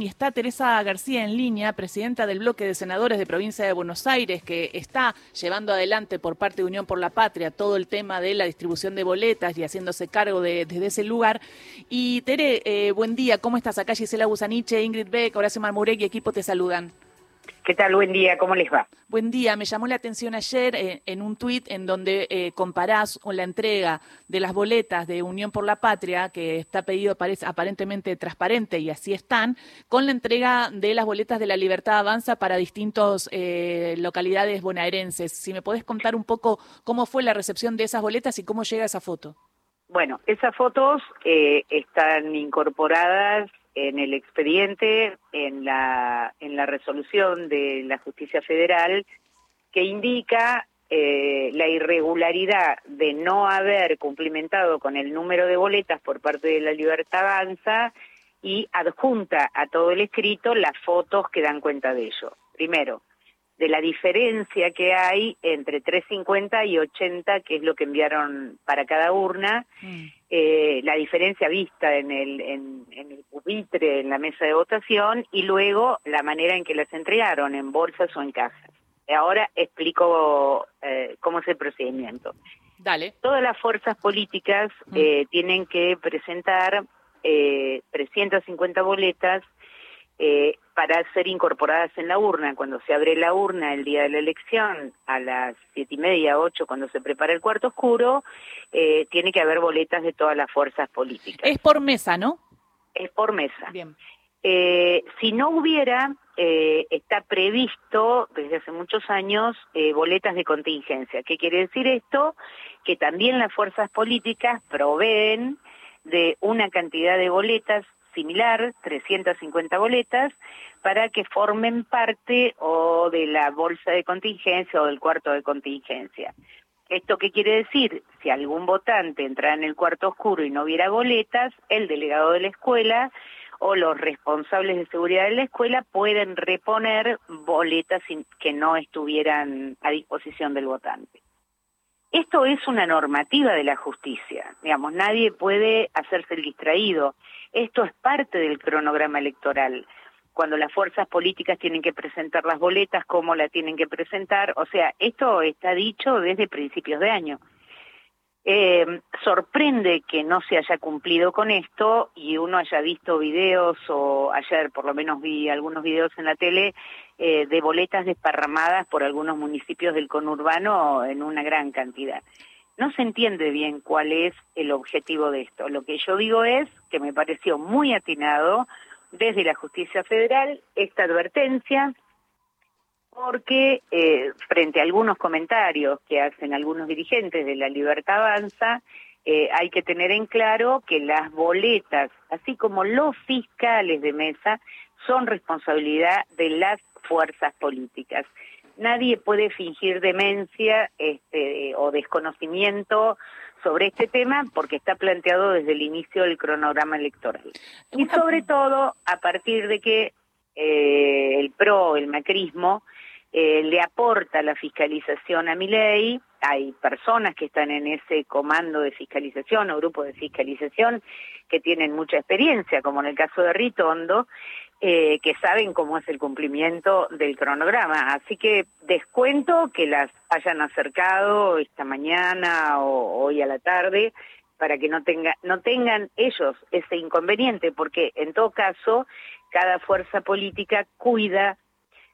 Y está Teresa García en línea, presidenta del bloque de senadores de provincia de Buenos Aires, que está llevando adelante por parte de Unión por la Patria todo el tema de la distribución de boletas y haciéndose cargo de, desde ese lugar. Y Tere, eh, buen día, ¿cómo estás? Acá Gisela Busaniche, Ingrid Beck, Horacio Marmurek y equipo te saludan. ¿Qué tal? Buen día, ¿cómo les va? Buen día, me llamó la atención ayer eh, en un tuit en donde eh, comparás la entrega de las boletas de Unión por la Patria, que está pedido parece aparentemente transparente y así están, con la entrega de las boletas de la Libertad Avanza para distintas eh, localidades bonaerenses. Si me podés contar un poco cómo fue la recepción de esas boletas y cómo llega esa foto. Bueno, esas fotos eh, están incorporadas en el expediente, en la, en la resolución de la justicia federal, que indica eh, la irregularidad de no haber cumplimentado con el número de boletas por parte de la Libertad Avanza y adjunta a todo el escrito las fotos que dan cuenta de ello. Primero, de la diferencia que hay entre 350 y 80, que es lo que enviaron para cada urna, mm. eh, la diferencia vista en el, en, el pupitre, en la mesa de votación, y luego la manera en que las entregaron, en bolsas o en cajas. Ahora explico eh, cómo es el procedimiento. Dale. Todas las fuerzas políticas mm. eh, tienen que presentar 350 boletas eh, para ser incorporadas en la urna. Cuando se abre la urna el día de la elección, a las siete y media, ocho, cuando se prepara el cuarto oscuro, eh, tiene que haber boletas de todas las fuerzas políticas. Es por mesa, ¿no? Es por mesa. Bien. Eh, si no hubiera, eh, está previsto desde hace muchos años eh, boletas de contingencia. ¿Qué quiere decir esto? Que también las fuerzas políticas proveen de una cantidad de boletas similar, 350 boletas, para que formen parte o de la bolsa de contingencia o del cuarto de contingencia. ¿Esto qué quiere decir? Si algún votante entra en el cuarto oscuro y no hubiera boletas, el delegado de la escuela o los responsables de seguridad de la escuela pueden reponer boletas que no estuvieran a disposición del votante. Esto es una normativa de la justicia, digamos, nadie puede hacerse el distraído. Esto es parte del cronograma electoral. Cuando las fuerzas políticas tienen que presentar las boletas, cómo la tienen que presentar, o sea, esto está dicho desde principios de año. Eh, sorprende que no se haya cumplido con esto y uno haya visto videos o ayer por lo menos vi algunos videos en la tele eh, de boletas desparramadas por algunos municipios del conurbano en una gran cantidad. No se entiende bien cuál es el objetivo de esto. Lo que yo digo es que me pareció muy atinado desde la justicia federal esta advertencia porque eh, frente a algunos comentarios que hacen algunos dirigentes de la Libertad Avanza, eh, hay que tener en claro que las boletas, así como los fiscales de mesa, son responsabilidad de las fuerzas políticas. Nadie puede fingir demencia este, o desconocimiento sobre este tema porque está planteado desde el inicio del cronograma electoral. Y sobre todo a partir de que eh, el PRO, el macrismo, eh, le aporta la fiscalización a mi ley. Hay personas que están en ese comando de fiscalización o grupo de fiscalización que tienen mucha experiencia, como en el caso de Ritondo, eh, que saben cómo es el cumplimiento del cronograma. Así que descuento que las hayan acercado esta mañana o hoy a la tarde para que no, tenga, no tengan ellos ese inconveniente, porque en todo caso cada fuerza política cuida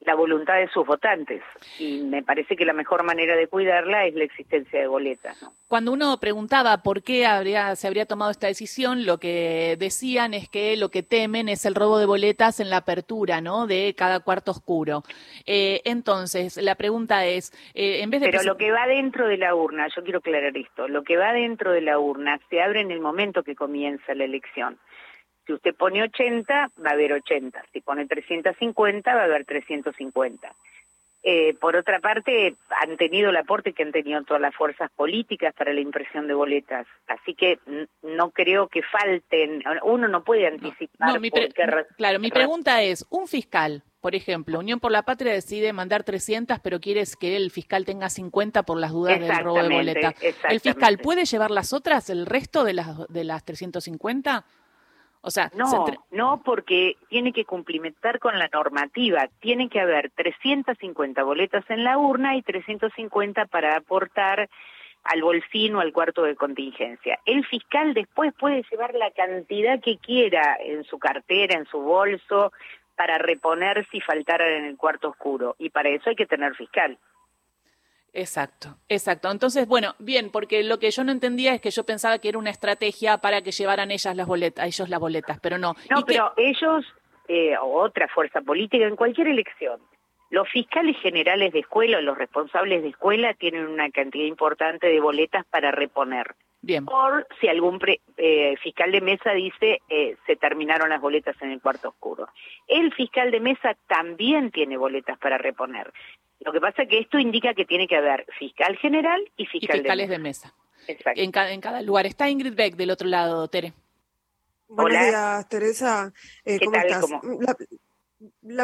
la voluntad de sus votantes y me parece que la mejor manera de cuidarla es la existencia de boletas. Cuando uno preguntaba por qué habría, se habría tomado esta decisión, lo que decían es que lo que temen es el robo de boletas en la apertura, ¿no? De cada cuarto oscuro. Eh, entonces, la pregunta es, eh, en vez de pero lo que va dentro de la urna, yo quiero aclarar esto, lo que va dentro de la urna se abre en el momento que comienza la elección. Si usted pone 80, va a haber 80. Si pone 350, va a haber 350. Eh, por otra parte, han tenido el aporte que han tenido todas las fuerzas políticas para la impresión de boletas. Así que no creo que falten. Uno no puede anticipar. claro, mi pregunta es: un fiscal, por ejemplo, Unión por la Patria decide mandar 300, pero quieres que el fiscal tenga 50 por las dudas del robo de boletas. ¿El fiscal puede llevar las otras, el resto de las, de las 350? O sea, no, no porque tiene que cumplimentar con la normativa. Tiene que haber 350 boletas en la urna y 350 para aportar al bolsín o al cuarto de contingencia. El fiscal después puede llevar la cantidad que quiera en su cartera, en su bolso, para reponer si faltara en el cuarto oscuro. Y para eso hay que tener fiscal. Exacto, exacto. Entonces, bueno, bien, porque lo que yo no entendía es que yo pensaba que era una estrategia para que llevaran ellas las boletas, ellos las boletas, pero no. No, pero ellos, eh, o otra fuerza política, en cualquier elección, los fiscales generales de escuela o los responsables de escuela tienen una cantidad importante de boletas para reponer. Bien. Por si algún eh, fiscal de mesa dice eh, se terminaron las boletas en el cuarto oscuro. El fiscal de mesa también tiene boletas para reponer. Lo que pasa es que esto indica que tiene que haber fiscal general y fiscal fiscales de mesa. Exacto. En cada, en cada lugar. Está Ingrid Beck del otro lado, Tere. Buenos días, Teresa. Eh, ¿Cómo estás? La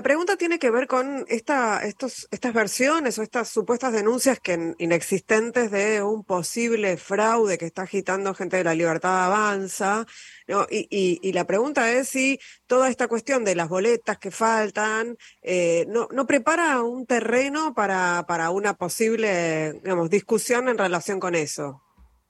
pregunta tiene que ver con esta, estos, estas versiones o estas supuestas denuncias que inexistentes de un posible fraude que está agitando gente de la libertad avanza. ¿no? Y, y, la pregunta es si toda esta cuestión de las boletas que faltan eh, no, no prepara un terreno para, para una posible digamos, discusión en relación con eso.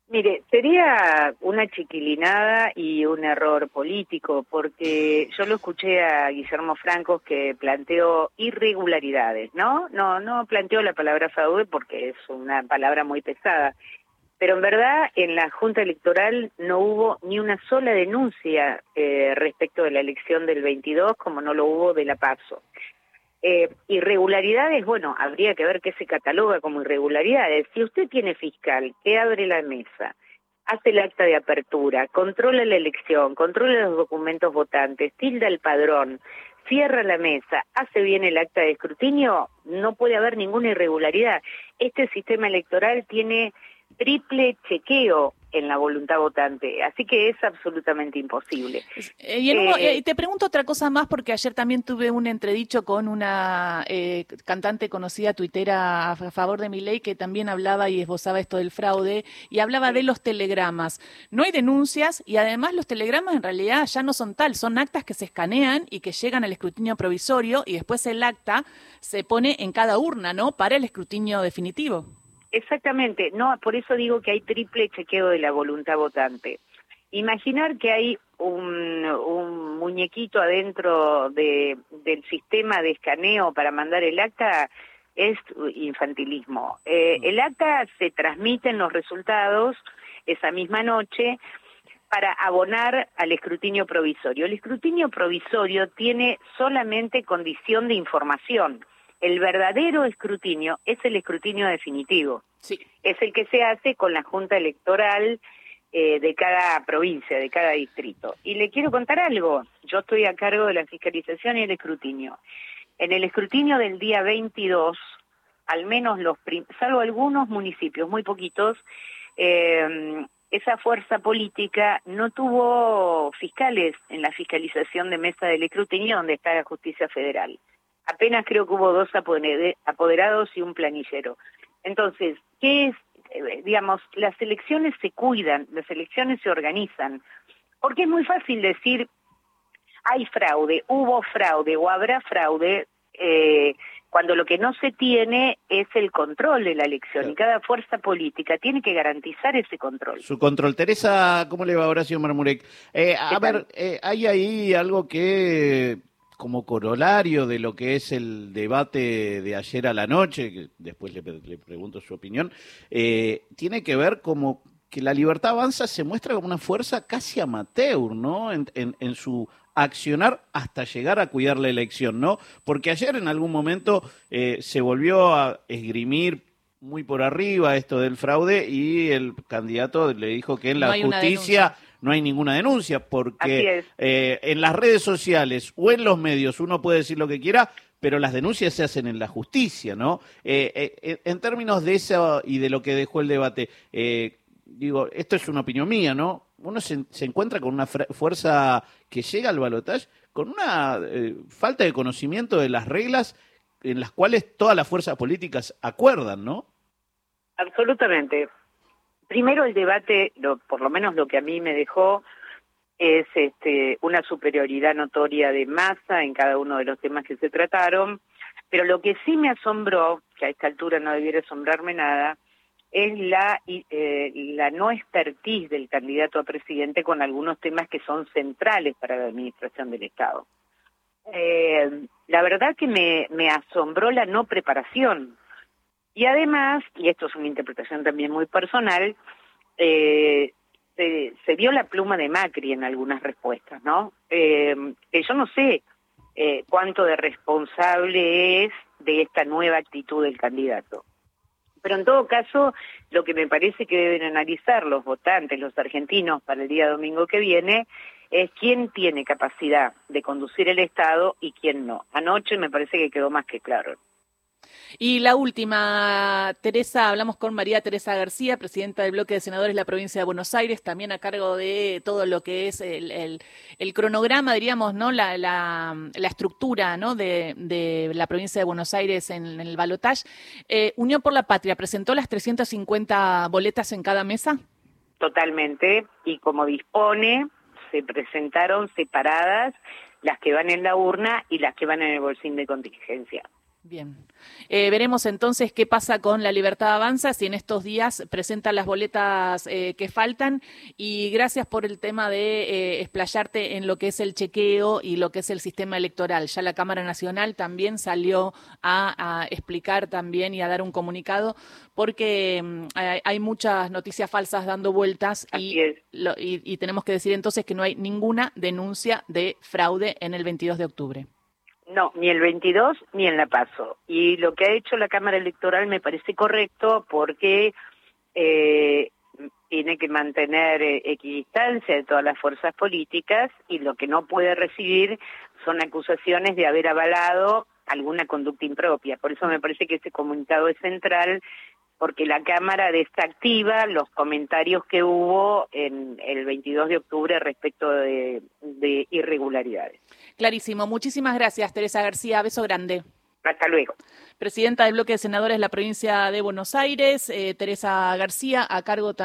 Mire, sería una chiquilinada y un error político, porque yo lo escuché a Guillermo Franco que planteó irregularidades, ¿no? No, no planteó la palabra fraude porque es una palabra muy pesada, pero en verdad en la Junta Electoral no hubo ni una sola denuncia eh, respecto de la elección del 22, como no lo hubo de la PASO. Eh, irregularidades, bueno, habría que ver qué se cataloga como irregularidades. Si usted tiene fiscal que abre la mesa, hace el acta de apertura, controla la elección, controla los documentos votantes, tilda el padrón, cierra la mesa, hace bien el acta de escrutinio, no puede haber ninguna irregularidad. Este sistema electoral tiene triple chequeo en la voluntad votante, así que es absolutamente imposible. Eh, y eh, te pregunto otra cosa más, porque ayer también tuve un entredicho con una eh, cantante conocida tuitera a favor de mi ley que también hablaba y esbozaba esto del fraude y hablaba de los telegramas. No hay denuncias y además los telegramas en realidad ya no son tal, son actas que se escanean y que llegan al escrutinio provisorio y después el acta se pone en cada urna, ¿no? Para el escrutinio definitivo. Exactamente, no, por eso digo que hay triple chequeo de la voluntad votante. Imaginar que hay un, un muñequito adentro de, del sistema de escaneo para mandar el acta es infantilismo. Eh, mm. el acta se transmite en los resultados esa misma noche para abonar al escrutinio provisorio. El escrutinio provisorio tiene solamente condición de información el verdadero escrutinio es el escrutinio definitivo. Sí. Es el que se hace con la Junta Electoral eh, de cada provincia, de cada distrito. Y le quiero contar algo. Yo estoy a cargo de la fiscalización y el escrutinio. En el escrutinio del día 22, al menos los, salvo algunos municipios, muy poquitos, eh, esa fuerza política no tuvo fiscales en la fiscalización de mesa del escrutinio donde está la justicia federal apenas creo que hubo dos apoderados y un planillero. Entonces, ¿qué es? Eh, digamos, las elecciones se cuidan, las elecciones se organizan, porque es muy fácil decir, hay fraude, hubo fraude o habrá fraude, eh, cuando lo que no se tiene es el control de la elección y cada fuerza política tiene que garantizar ese control. Su control. Teresa, ¿cómo le va Horacio Marmurek? Eh, a ver, eh, hay ahí algo que como corolario de lo que es el debate de ayer a la noche, que después le, pregunto su opinión, eh, tiene que ver como que la libertad avanza se muestra como una fuerza casi amateur, ¿no? En, su accionar hasta llegar a cuidar la elección, ¿no? Porque ayer en algún momento eh, se volvió a esgrimir muy por arriba esto del fraude y el candidato le dijo que en la justicia no hay ninguna denuncia, porque eh, en las redes sociales o en los medios uno puede decir lo que quiera, pero las denuncias se hacen en la justicia, ¿no? Eh, eh, en términos de eso y de lo que dejó el debate, digo, esto es una opinión mía, ¿no? Uno se, encuentra con una fuerza que llega al balotaje con una falta de conocimiento de las reglas en las cuales todas las fuerzas políticas acuerdan, ¿no? Absolutamente. Primero el debate, lo, por lo menos lo que a mí me dejó, es este, una superioridad notoria de masa en cada uno de los temas que se trataron, pero lo que sí me asombró, que a esta altura no debiera asombrarme nada, es la, eh, la no expertise del candidato a presidente con algunos temas que son centrales para la administración del Estado. Eh, la verdad que me, me asombró la no preparación. Y además, y esto es una interpretación también muy personal, eh, se, vio la pluma de Macri en algunas respuestas, ¿no? Eh, yo no sé eh, cuánto de responsable es de esta nueva actitud del candidato. Pero en todo caso, lo que me parece que deben analizar los votantes, los argentinos, para el día domingo que viene, es quién tiene capacidad de conducir el Estado y quién no. Anoche me parece que quedó más que claro. Y la última, Teresa, hablamos con María Teresa García, presidenta del bloque de senadores de la provincia de Buenos Aires, también a cargo de todo lo que es el, cronograma, diríamos, ¿no? La, la, estructura ¿no? de, la provincia de Buenos Aires en, el balotaje. Eh, Unión por la Patria presentó las 350 boletas en cada mesa. Totalmente, y como dispone, se presentaron separadas las que van en la urna y las que van en el bolsín de contingencia. Bien. Eh, veremos entonces qué pasa con la Libertad Avanza, si en estos días presentan las boletas eh, que faltan. Y gracias por el tema de eh, explayarte en lo que es el chequeo y lo que es el sistema electoral. Ya la Cámara Nacional también salió a, explicar también y a dar un comunicado, porque mm, hay, muchas noticias falsas dando vueltas y, y tenemos que decir entonces que no hay ninguna denuncia de fraude en el 22 de octubre. No, ni el 22 ni en la PASO. Y lo que ha hecho la Cámara Electoral me parece correcto porque eh, tiene que mantener eh, equidistancia de todas las fuerzas políticas y lo que no puede recibir son acusaciones de haber avalado alguna conducta impropia. Por eso me parece que este comunicado es central porque la Cámara desactiva los comentarios que hubo en el 22 de octubre respecto de, irregularidades. Clarísimo. Muchísimas gracias, Teresa García. Beso grande. Hasta luego. Presidenta del bloque de senadores de la provincia de Buenos Aires, eh, Teresa García, a cargo también.